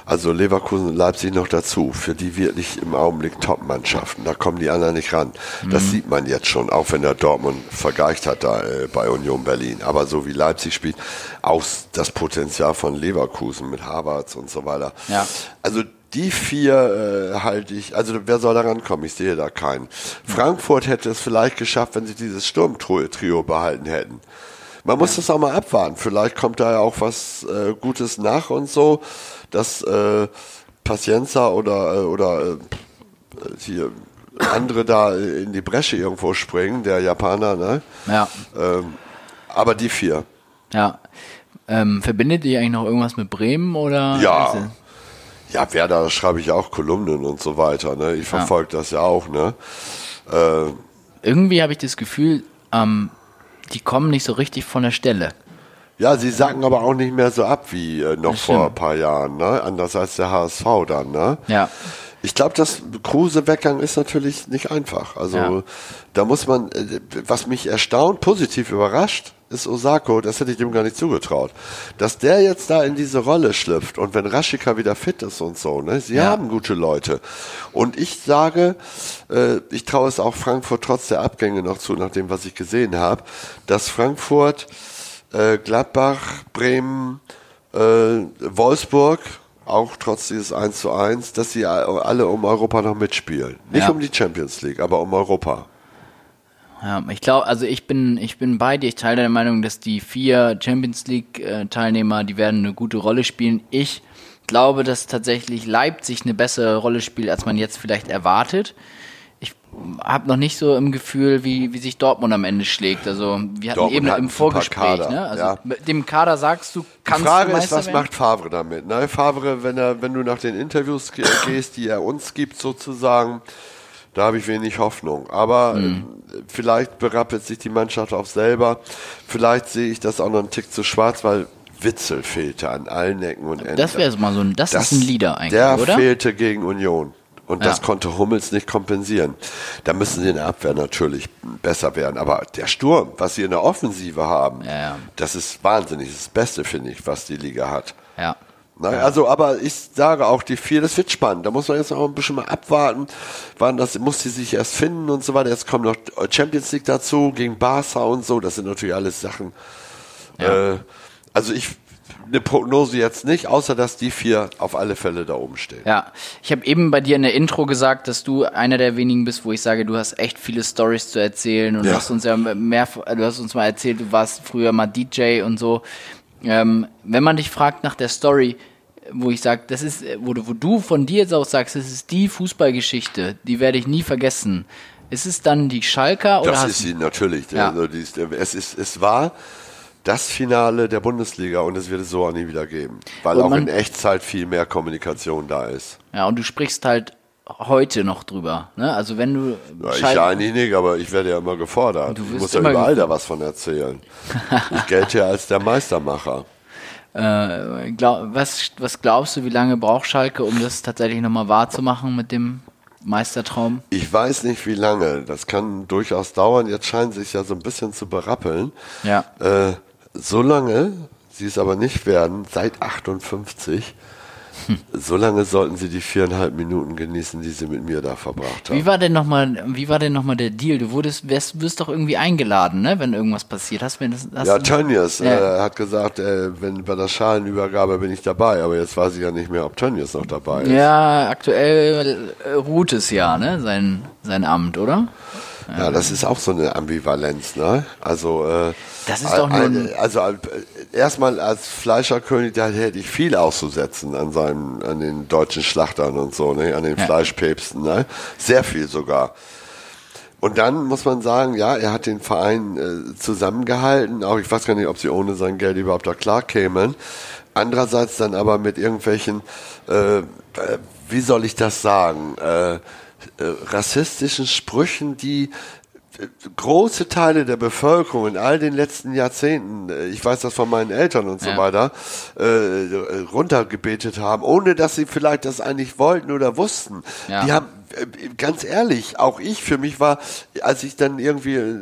[SPEAKER 2] also Leverkusen und Leipzig noch dazu, für die wirklich im Augenblick Top-Mannschaften. Da kommen die anderen nicht ran. Das sieht man jetzt schon, auch wenn der Dortmund vergleicht hat da äh, bei Union Berlin. Aber so wie Leipzig spielt, auch das Potenzial von Leverkusen mit Havertz und so weiter.
[SPEAKER 1] Ja.
[SPEAKER 2] Also die vier äh, halte ich, also wer soll da rankommen? Ich sehe da keinen. Frankfurt hätte es vielleicht geschafft, wenn sie dieses Sturmtrio behalten hätten. Man muss das auch mal abwarten. Vielleicht kommt da ja auch was äh, Gutes nach und so, dass äh, Pacienza oder, äh, oder äh, hier andere da in die Bresche irgendwo springen, der Japaner, ne?
[SPEAKER 1] ja,
[SPEAKER 2] Ähm, aber die vier.
[SPEAKER 1] ja. Ähm, verbindet ihr eigentlich noch irgendwas mit Bremen oder?
[SPEAKER 2] Ja. Ja, Werder schreibe ich auch Kolumnen und so weiter, ne? Ich verfolge das ja auch, ne? Äh,
[SPEAKER 1] Irgendwie habe ich das Gefühl, ähm, die kommen nicht so richtig von der Stelle.
[SPEAKER 2] Ja, sie sacken aber auch nicht mehr so ab wie äh, noch vor ein paar Jahren, ne? Anders als der HSV dann, ne?
[SPEAKER 1] Ja.
[SPEAKER 2] Ich glaube, das Kruse-Weggang ist natürlich nicht einfach. Also
[SPEAKER 1] Ja.
[SPEAKER 2] da muss man, äh, was mich erstaunt, positiv überrascht, ist Osako, das hätte ich dem gar nicht zugetraut. Dass der jetzt da in diese Rolle schlüpft und wenn Raschika wieder fit ist und so, ne? Sie
[SPEAKER 1] Ja.
[SPEAKER 2] haben gute Leute. Und ich sage, äh, ich traue es auch Frankfurt trotz der Abgänge noch zu, nach dem, was ich gesehen habe, dass Frankfurt äh, Gladbach, Bremen, äh, Wolfsburg, auch trotz dieses 1 zu 1, dass sie alle um Europa noch mitspielen. Nicht
[SPEAKER 1] Ja.
[SPEAKER 2] um die Champions League, aber um Europa.
[SPEAKER 1] Ja, ich glaube, also ich bin, ich bin bei dir. Ich teile deine Meinung, dass die vier Champions League äh, Teilnehmer, die werden eine gute Rolle spielen. Ich glaube, dass tatsächlich Leipzig eine bessere Rolle spielt, als man jetzt vielleicht erwartet. Ich habe noch nicht so im Gefühl, wie, wie sich Dortmund am Ende schlägt. Also wir hatten
[SPEAKER 2] Dortmund
[SPEAKER 1] eben
[SPEAKER 2] hat
[SPEAKER 1] im Vorgespräch, ne? Also
[SPEAKER 2] ja.
[SPEAKER 1] mit dem Kader sagst du,
[SPEAKER 2] Die
[SPEAKER 1] kannst
[SPEAKER 2] Frage
[SPEAKER 1] du
[SPEAKER 2] ist, was
[SPEAKER 1] werden?
[SPEAKER 2] macht Favre damit? Ne? Favre, wenn er, wenn du nach den Interviews ge- gehst, die er uns gibt, sozusagen, da habe ich wenig Hoffnung. Aber
[SPEAKER 1] Mhm.
[SPEAKER 2] vielleicht berappelt sich die Mannschaft auch selber. Vielleicht sehe ich das auch noch einen Tick zu schwarz, weil Witzel fehlte an allen Ecken und Enden.
[SPEAKER 1] Das wäre mal so ein, das, ist ein Leader eigentlich,
[SPEAKER 2] der
[SPEAKER 1] oder?
[SPEAKER 2] fehlte gegen Union. Und das
[SPEAKER 1] Ja.
[SPEAKER 2] konnte Hummels nicht kompensieren. Da müssen sie in der Abwehr natürlich besser werden. Aber der Sturm, was sie in der Offensive haben,
[SPEAKER 1] Ja, ja.
[SPEAKER 2] das ist wahnsinnig. Das ist das Beste, finde ich, was die Liga hat.
[SPEAKER 1] Ja.
[SPEAKER 2] Na, Also, aber ich sage auch, die vier, das wird spannend. Da muss man jetzt auch ein bisschen mal abwarten. Wann das muss sie sich erst finden und so weiter. Jetzt kommt noch Champions League dazu, gegen Barca und so. Das sind natürlich alles Sachen.
[SPEAKER 1] Ja.
[SPEAKER 2] Äh, also ich, eine Prognose jetzt nicht, außer dass die vier auf alle Fälle da oben stehen.
[SPEAKER 1] Ja, ich habe eben bei dir in der Intro gesagt, dass du einer der wenigen bist, wo ich sage, du hast echt viele Stories zu erzählen und
[SPEAKER 2] Ja.
[SPEAKER 1] du hast uns ja mehr, du hast uns mal erzählt, du warst früher mal DJ und so. Ähm, wenn man dich fragt nach der Story, wo ich sage, das ist, wo du, wo du von dir jetzt aus sagst, das ist die Fußballgeschichte, die werde ich nie vergessen. Ist es dann die Schalker oder
[SPEAKER 2] Das ist sie natürlich.
[SPEAKER 1] Ja.
[SPEAKER 2] Also ist, es, ist, es war das Finale der Bundesliga und es wird es so auch nie wieder geben. Weil
[SPEAKER 1] Und
[SPEAKER 2] auch
[SPEAKER 1] man-
[SPEAKER 2] in Echtzeit viel mehr Kommunikation da ist.
[SPEAKER 1] ja und du sprichst halt heute noch drüber, ne? Also wenn du
[SPEAKER 2] Ja, ich ja eigentlich nicht, aber ich werde ja immer gefordert.
[SPEAKER 1] Du
[SPEAKER 2] ich muss ja überall da was von erzählen. ich gelte ja als der Meistermacher.
[SPEAKER 1] Äh, glaub, was, was glaubst du, wie lange braucht Schalke, um das tatsächlich nochmal wahrzumachen mit dem Meistertraum?
[SPEAKER 2] Ich weiß nicht, wie lange. Das kann durchaus dauern. Jetzt scheinen sie sich ja so ein bisschen zu berappeln.
[SPEAKER 1] Ja.
[SPEAKER 2] Äh, so lange, sie es aber nicht werden, seit 58, so lange sollten sie die viereinhalb Minuten genießen, die sie mit mir da verbracht haben.
[SPEAKER 1] Wie war denn nochmal, wie war denn noch mal der Deal? Du wurdest, wirst, wirst doch irgendwie eingeladen, ne, wenn irgendwas passiert. Hast, du das, hast
[SPEAKER 2] ja, Tönnies äh, hat gesagt, äh, wenn bei der Schalenübergabe bin ich dabei, aber jetzt weiß ich ja nicht mehr, ob Tönnies noch dabei ist.
[SPEAKER 1] Ja, aktuell äh, ruht es ja, ne, sein, sein Amt, oder?
[SPEAKER 2] Ja, das ist auch so eine Ambivalenz, ne? Also, äh,
[SPEAKER 1] Das ist doch nur
[SPEAKER 2] ein, also äh, erstmal als Fleischerkönig, da hätte ich viel auszusetzen an seinem, an den deutschen Schlachtern und so, ne? An den
[SPEAKER 1] Ja.
[SPEAKER 2] Fleischpäpsten, ne? Sehr viel sogar. Und dann muss man sagen, ja, er hat den Verein äh, zusammengehalten. Auch ich weiß gar nicht, ob sie ohne sein Geld überhaupt da klar kämen. Andererseits dann aber mit irgendwelchen, äh, äh, wie soll ich das sagen, äh, rassistischen Sprüchen, die äh, große Teile der Bevölkerung in all den letzten Jahrzehnten, äh, ich weiß das von meinen Eltern und so
[SPEAKER 1] Ja.
[SPEAKER 2] weiter, äh, runtergebetet haben, ohne dass sie vielleicht das eigentlich wollten oder wussten.
[SPEAKER 1] Ja.
[SPEAKER 2] Die haben äh, ganz ehrlich, auch ich, für mich war, als ich dann irgendwie äh,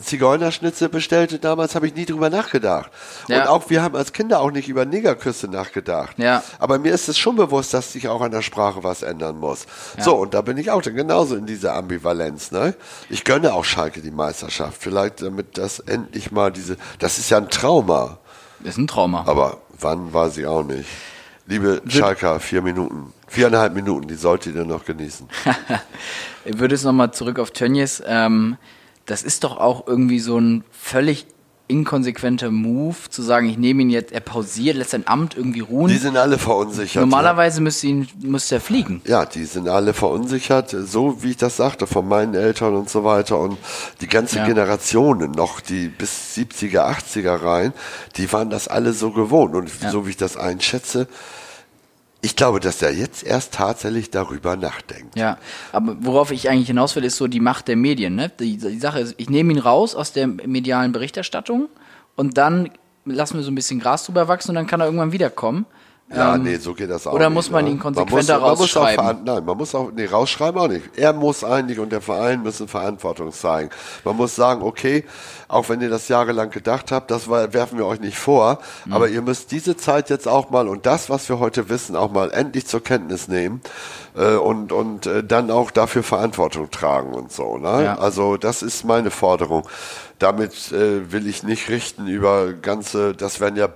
[SPEAKER 2] Zigeunerschnitzel bestellte damals, habe ich nie drüber nachgedacht.
[SPEAKER 1] Ja.
[SPEAKER 2] Und auch wir haben als Kinder auch nicht über Negerküsse nachgedacht.
[SPEAKER 1] Ja.
[SPEAKER 2] Aber mir ist es schon bewusst, dass sich auch an der Sprache was ändern muss. So, und da bin ich auch dann genauso in dieser Ambivalenz. Ne? Ich gönne auch Schalke die Meisterschaft. Vielleicht damit das endlich mal diese, das ist ja ein Trauma.
[SPEAKER 1] Ist ein Trauma.
[SPEAKER 2] Aber wann war sie auch nicht? Liebe Schalker, vier Minuten, viereinhalb Minuten, die solltet ihr noch genießen.
[SPEAKER 1] Ich würde es nochmal zurück auf Tönnies. Ähm, das ist doch auch irgendwie so ein völlig inkonsequenter Move, zu sagen, ich nehme ihn jetzt, er pausiert, lässt sein Amt irgendwie ruhen.
[SPEAKER 2] Die sind alle verunsichert.
[SPEAKER 1] Normalerweise müsste, ihn, müsste er fliegen.
[SPEAKER 2] Ja, die sind alle verunsichert, so wie ich das sagte, von meinen Eltern und so weiter. Und die ganze
[SPEAKER 1] Ja.
[SPEAKER 2] Generationen noch, die bis 70er, 80er rein, die waren das alle so gewohnt. Und
[SPEAKER 1] Ja.
[SPEAKER 2] so wie ich das einschätze, ich glaube, dass er jetzt erst tatsächlich darüber nachdenkt.
[SPEAKER 1] Ja, aber worauf ich eigentlich hinaus will, ist so die Macht der Medien. Ne? Die, die Sache ist, ich nehme ihn raus aus der medialen Berichterstattung und dann lassen wir so ein bisschen Gras drüber wachsen und dann kann er irgendwann wiederkommen.
[SPEAKER 2] Ja, nee, so geht das auch
[SPEAKER 1] oder
[SPEAKER 2] nicht.
[SPEAKER 1] muss man
[SPEAKER 2] ne?
[SPEAKER 1] ihn konsequenter
[SPEAKER 2] man muss, man muss auch
[SPEAKER 1] rausschreiben?
[SPEAKER 2] Nein, man muss auch, nee, rausschreiben auch nicht. Er muss eigentlich und der Verein müssen Verantwortung zeigen. Man muss sagen, okay, auch wenn ihr das jahrelang gedacht habt, das werfen wir euch nicht vor,
[SPEAKER 1] Mhm.
[SPEAKER 2] aber ihr müsst diese Zeit jetzt auch mal und das, was wir heute wissen, auch mal endlich zur Kenntnis nehmen äh, und, und äh, dann auch dafür Verantwortung tragen und so. Ne?
[SPEAKER 1] Ja.
[SPEAKER 2] Also das ist meine Forderung. Damit äh, will ich nicht richten über ganze, das werden ja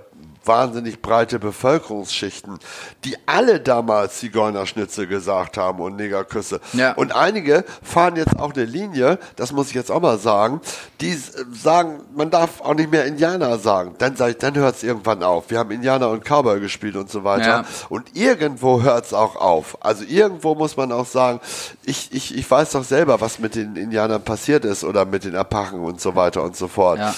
[SPEAKER 2] wahnsinnig breite Bevölkerungsschichten, die alle damals Zigeunerschnitzel gesagt haben und Negerküsse.
[SPEAKER 1] Ja.
[SPEAKER 2] Und einige fahren jetzt auch eine Linie, das muss ich jetzt auch mal sagen, die sagen, man darf auch nicht mehr Indianer sagen. Dann dann hört es irgendwann auf. Wir haben Indianer und Cowboy gespielt und so weiter.
[SPEAKER 1] Ja.
[SPEAKER 2] Und irgendwo hört es auch auf. Also irgendwo muss man auch sagen, ich, ich, ich weiß doch selber, was mit den Indianern passiert ist oder mit den Apachen und so weiter und so fort.
[SPEAKER 1] Ja.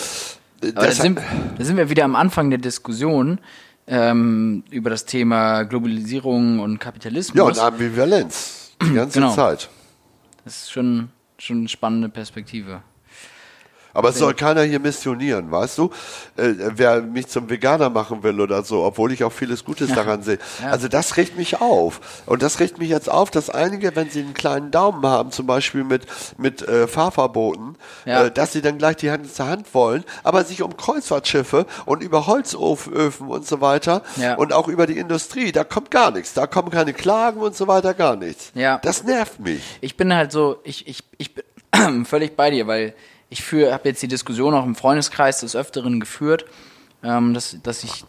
[SPEAKER 1] Da sind, da sind wir wieder am Anfang der Diskussion ähm, über das Thema Globalisierung und Kapitalismus.
[SPEAKER 2] Ja, und Ambivalenz. Die ganze
[SPEAKER 1] Genau.
[SPEAKER 2] Zeit.
[SPEAKER 1] das ist schon, schon eine spannende Perspektive.
[SPEAKER 2] Aber es soll keiner hier missionieren, weißt du? Äh, wer mich zum Veganer machen will oder so, obwohl ich auch vieles Gutes daran sehe.
[SPEAKER 1] Ja.
[SPEAKER 2] Also das regt mich auf. Und das regt mich jetzt auf, dass einige, wenn sie einen kleinen Daumen haben, zum Beispiel mit, mit äh, Fahrverboten,
[SPEAKER 1] Ja.
[SPEAKER 2] äh, dass sie dann gleich die Hand zur Hand wollen, aber sich um Kreuzfahrtschiffe und über Holzöfen und so weiter
[SPEAKER 1] Ja.
[SPEAKER 2] und auch über die Industrie, da kommt gar nichts. Da kommen keine Klagen und so weiter, gar nichts.
[SPEAKER 1] Ja.
[SPEAKER 2] Das nervt mich.
[SPEAKER 1] Ich bin halt so, ich, ich, ich bin völlig bei dir, weil ich führe, habe jetzt die Diskussion auch im Freundeskreis des Öfteren geführt, ähm, dass, dass ich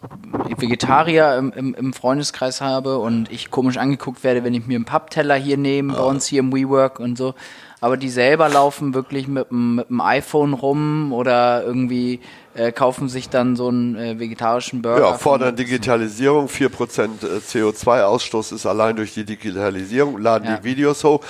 [SPEAKER 1] Vegetarier im, im, im Freundeskreis habe und ich komisch angeguckt werde, wenn ich mir einen Pappteller hier nehme, bei uns hier im WeWork und so. Aber die selber laufen wirklich mit, mit dem iPhone rum oder irgendwie äh, kaufen sich dann so einen äh, vegetarischen Burger.
[SPEAKER 2] Ja, fordern Digitalisierung, 4% CO2-Ausstoß ist allein durch die Digitalisierung, laden
[SPEAKER 1] Ja.
[SPEAKER 2] die Videos hoch,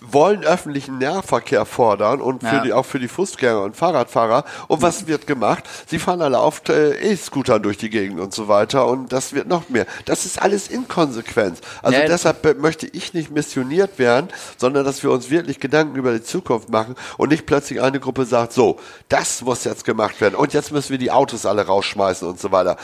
[SPEAKER 2] wollen öffentlichen Nahverkehr fordern und für
[SPEAKER 1] Ja.
[SPEAKER 2] die, auch für die Fußgänger und Fahrradfahrer. Und was wird gemacht? Sie fahren alle auf äh, E-Scootern durch die Gegend und so weiter und das wird noch mehr. Das ist alles Inkonsequenz. Also deshalb äh, möchte ich nicht missioniert werden, sondern dass wir uns wirklich Gedanken Gedanken über die Zukunft machen und nicht plötzlich eine Gruppe sagt, so, das muss jetzt gemacht werden und jetzt müssen wir die Autos alle rausschmeißen und so weiter.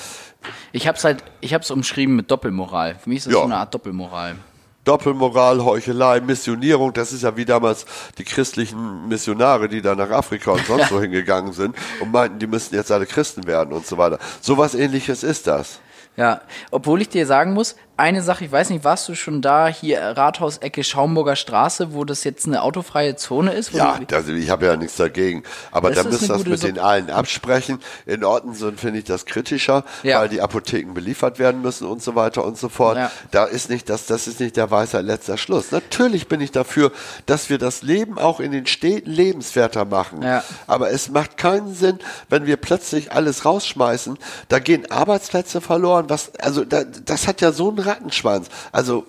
[SPEAKER 1] Ich habe es halt, ich habe es umschrieben mit Doppelmoral. Für mich ist das
[SPEAKER 2] Ja.
[SPEAKER 1] so eine Art Doppelmoral.
[SPEAKER 2] Doppelmoral, Heuchelei, Missionierung, das ist ja wie damals die christlichen Missionare, die da nach Afrika und sonst wo hingegangen sind und meinten, die müssten jetzt alle Christen werden und so weiter. Sowas ähnliches ist das.
[SPEAKER 1] Ja, obwohl ich dir sagen muss, eine Sache, ich weiß nicht, warst du schon da, hier Rathaus-Ecke Schaumburger Straße, wo das jetzt eine autofreie Zone ist?
[SPEAKER 2] Ja, das, ich habe ja nichts dagegen. Aber da müsst
[SPEAKER 1] eine
[SPEAKER 2] das mit
[SPEAKER 1] Sache.
[SPEAKER 2] den allen absprechen. In Ortensen finde ich das kritischer,
[SPEAKER 1] Ja.
[SPEAKER 2] weil die Apotheken beliefert werden müssen und so weiter und so fort.
[SPEAKER 1] Ja.
[SPEAKER 2] Da ist nicht das, das ist nicht der Weisheit letzter Schluss. Natürlich bin ich dafür, dass wir das Leben auch in den Städten lebenswerter machen.
[SPEAKER 1] Ja.
[SPEAKER 2] Aber es macht keinen Sinn, wenn wir plötzlich alles rausschmeißen. Da gehen Arbeitsplätze verloren. Was, also da, das hat ja so einen Rattenschwanz. Also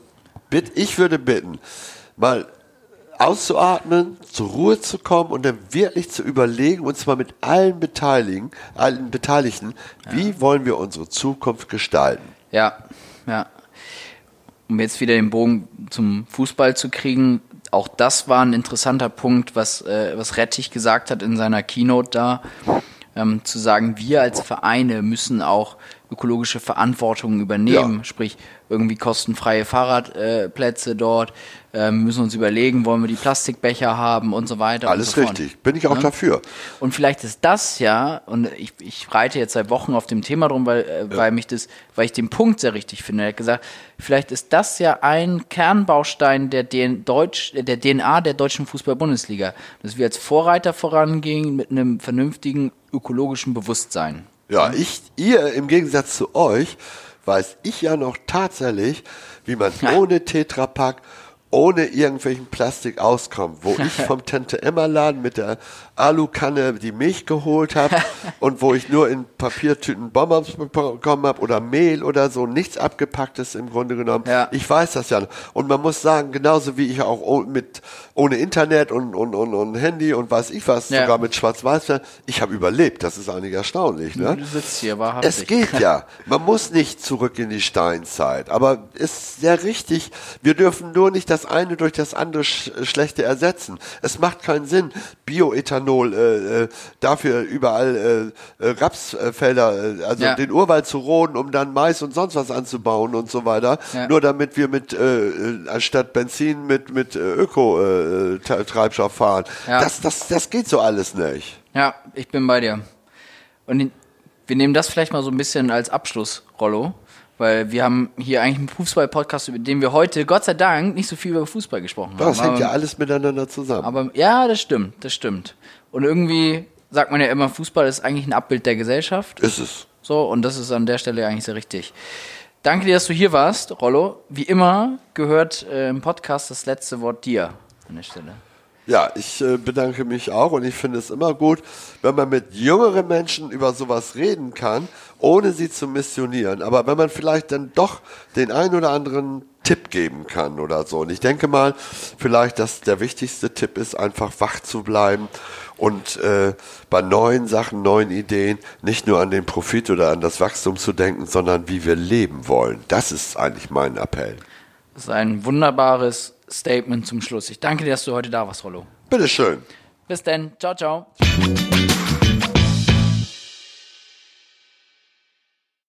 [SPEAKER 2] bitt, ich würde bitten, mal auszuatmen, zur Ruhe zu kommen und dann wirklich zu überlegen, und zwar mit allen Beteiligten, allen Beteiligten, wie wollen wir unsere Zukunft gestalten?
[SPEAKER 1] Ja, ja. Um jetzt wieder den Bogen zum Fußball zu kriegen, auch das war ein interessanter Punkt, was, äh, was Rettich gesagt hat in seiner Keynote da, ähm, zu sagen, wir als Vereine müssen auch ökologische Verantwortung übernehmen,
[SPEAKER 2] Ja.
[SPEAKER 1] sprich irgendwie kostenfreie Fahrradplätze äh, dort, ähm, müssen uns überlegen, wollen wir die Plastikbecher haben und so weiter.
[SPEAKER 2] Alles
[SPEAKER 1] und so
[SPEAKER 2] richtig. Bin ich auch
[SPEAKER 1] Ne?
[SPEAKER 2] dafür.
[SPEAKER 1] Und vielleicht ist das ja, und ich, ich reite jetzt seit Wochen auf dem Thema drum, weil, äh, weil mich das, weil ich den Punkt sehr richtig finde. Er hat gesagt, vielleicht ist das ja ein Kernbaustein der, DN Deutsch, der DNA der deutschen Fußball-Bundesliga, dass wir als Vorreiter vorangehen mit einem vernünftigen ökologischen Bewusstsein.
[SPEAKER 2] Ja, ich, ihr im Gegensatz zu euch, weiß ich ja noch tatsächlich, wie man ohne Tetrapack, ohne irgendwelchen Plastik auskommt. Wo ich vom Tante Emma Laden mit der Alukanne die Milch geholt habe und wo ich nur in Papiertüten Bonbons bekommen habe oder Mehl oder so, nichts abgepacktes im Grunde genommen.
[SPEAKER 1] Ja.
[SPEAKER 2] Ich weiß das ja. Und man muss sagen, genauso wie ich auch mit ohne Internet und, und, und, und Handy und weiß ich was,
[SPEAKER 1] Ja.
[SPEAKER 2] sogar mit Schwarz-Weiß, ich habe überlebt. Das ist eigentlich erstaunlich. Ne?
[SPEAKER 1] Du sitzt hier wahrhaftig.
[SPEAKER 2] Es geht ja. Man muss nicht zurück in die Steinzeit. Aber ist sehr richtig. Wir dürfen nur nicht das eine durch das andere sch Schlechte ersetzen. Es macht keinen Sinn, Bioethanol äh, äh, dafür überall äh, äh, Rapsfelder, äh, also
[SPEAKER 1] Ja.
[SPEAKER 2] den Urwald zu roden, um dann Mais und sonst was anzubauen und so weiter.
[SPEAKER 1] Ja.
[SPEAKER 2] Nur damit wir mit äh, äh, anstatt Benzin mit mit äh, Öko-Treibstoff fahren.
[SPEAKER 1] Ja.
[SPEAKER 2] Das das das geht so alles nicht.
[SPEAKER 1] Ja, ich bin bei dir. Und wir nehmen das vielleicht mal so ein bisschen als Abschluss, Rollo, weil wir haben hier eigentlich einen Fußball-Podcast, über den wir heute, Gott sei Dank, nicht so viel über Fußball gesprochen
[SPEAKER 2] Das
[SPEAKER 1] haben.
[SPEAKER 2] hängt ja alles miteinander zusammen.
[SPEAKER 1] Aber ja, das stimmt, das stimmt. Und irgendwie sagt man ja immer, Fußball ist eigentlich ein Abbild der Gesellschaft.
[SPEAKER 2] ist es.
[SPEAKER 1] So, und das ist an der Stelle eigentlich sehr richtig. Danke dir, dass du hier warst, Rollo. Wie immer gehört äh, im Podcast das letzte Wort dir an der Stelle.
[SPEAKER 2] Ja, ich äh, bedanke mich auch und ich finde es immer gut, wenn man mit jüngeren Menschen über sowas reden kann, ohne sie zu missionieren. Aber wenn man vielleicht dann doch den einen oder anderen Tipp geben kann oder so. Und ich denke mal, vielleicht, dass der wichtigste Tipp ist, einfach wach zu bleiben und äh, bei neuen Sachen, neuen Ideen nicht nur an den Profit oder an das Wachstum zu denken, sondern wie wir leben wollen. Das ist eigentlich mein Appell.
[SPEAKER 1] Das ist ein wunderbares Statement zum Schluss. Ich danke dir, dass du heute da warst, Rollo.
[SPEAKER 2] Bitteschön.
[SPEAKER 1] Bis dann. Ciao, ciao.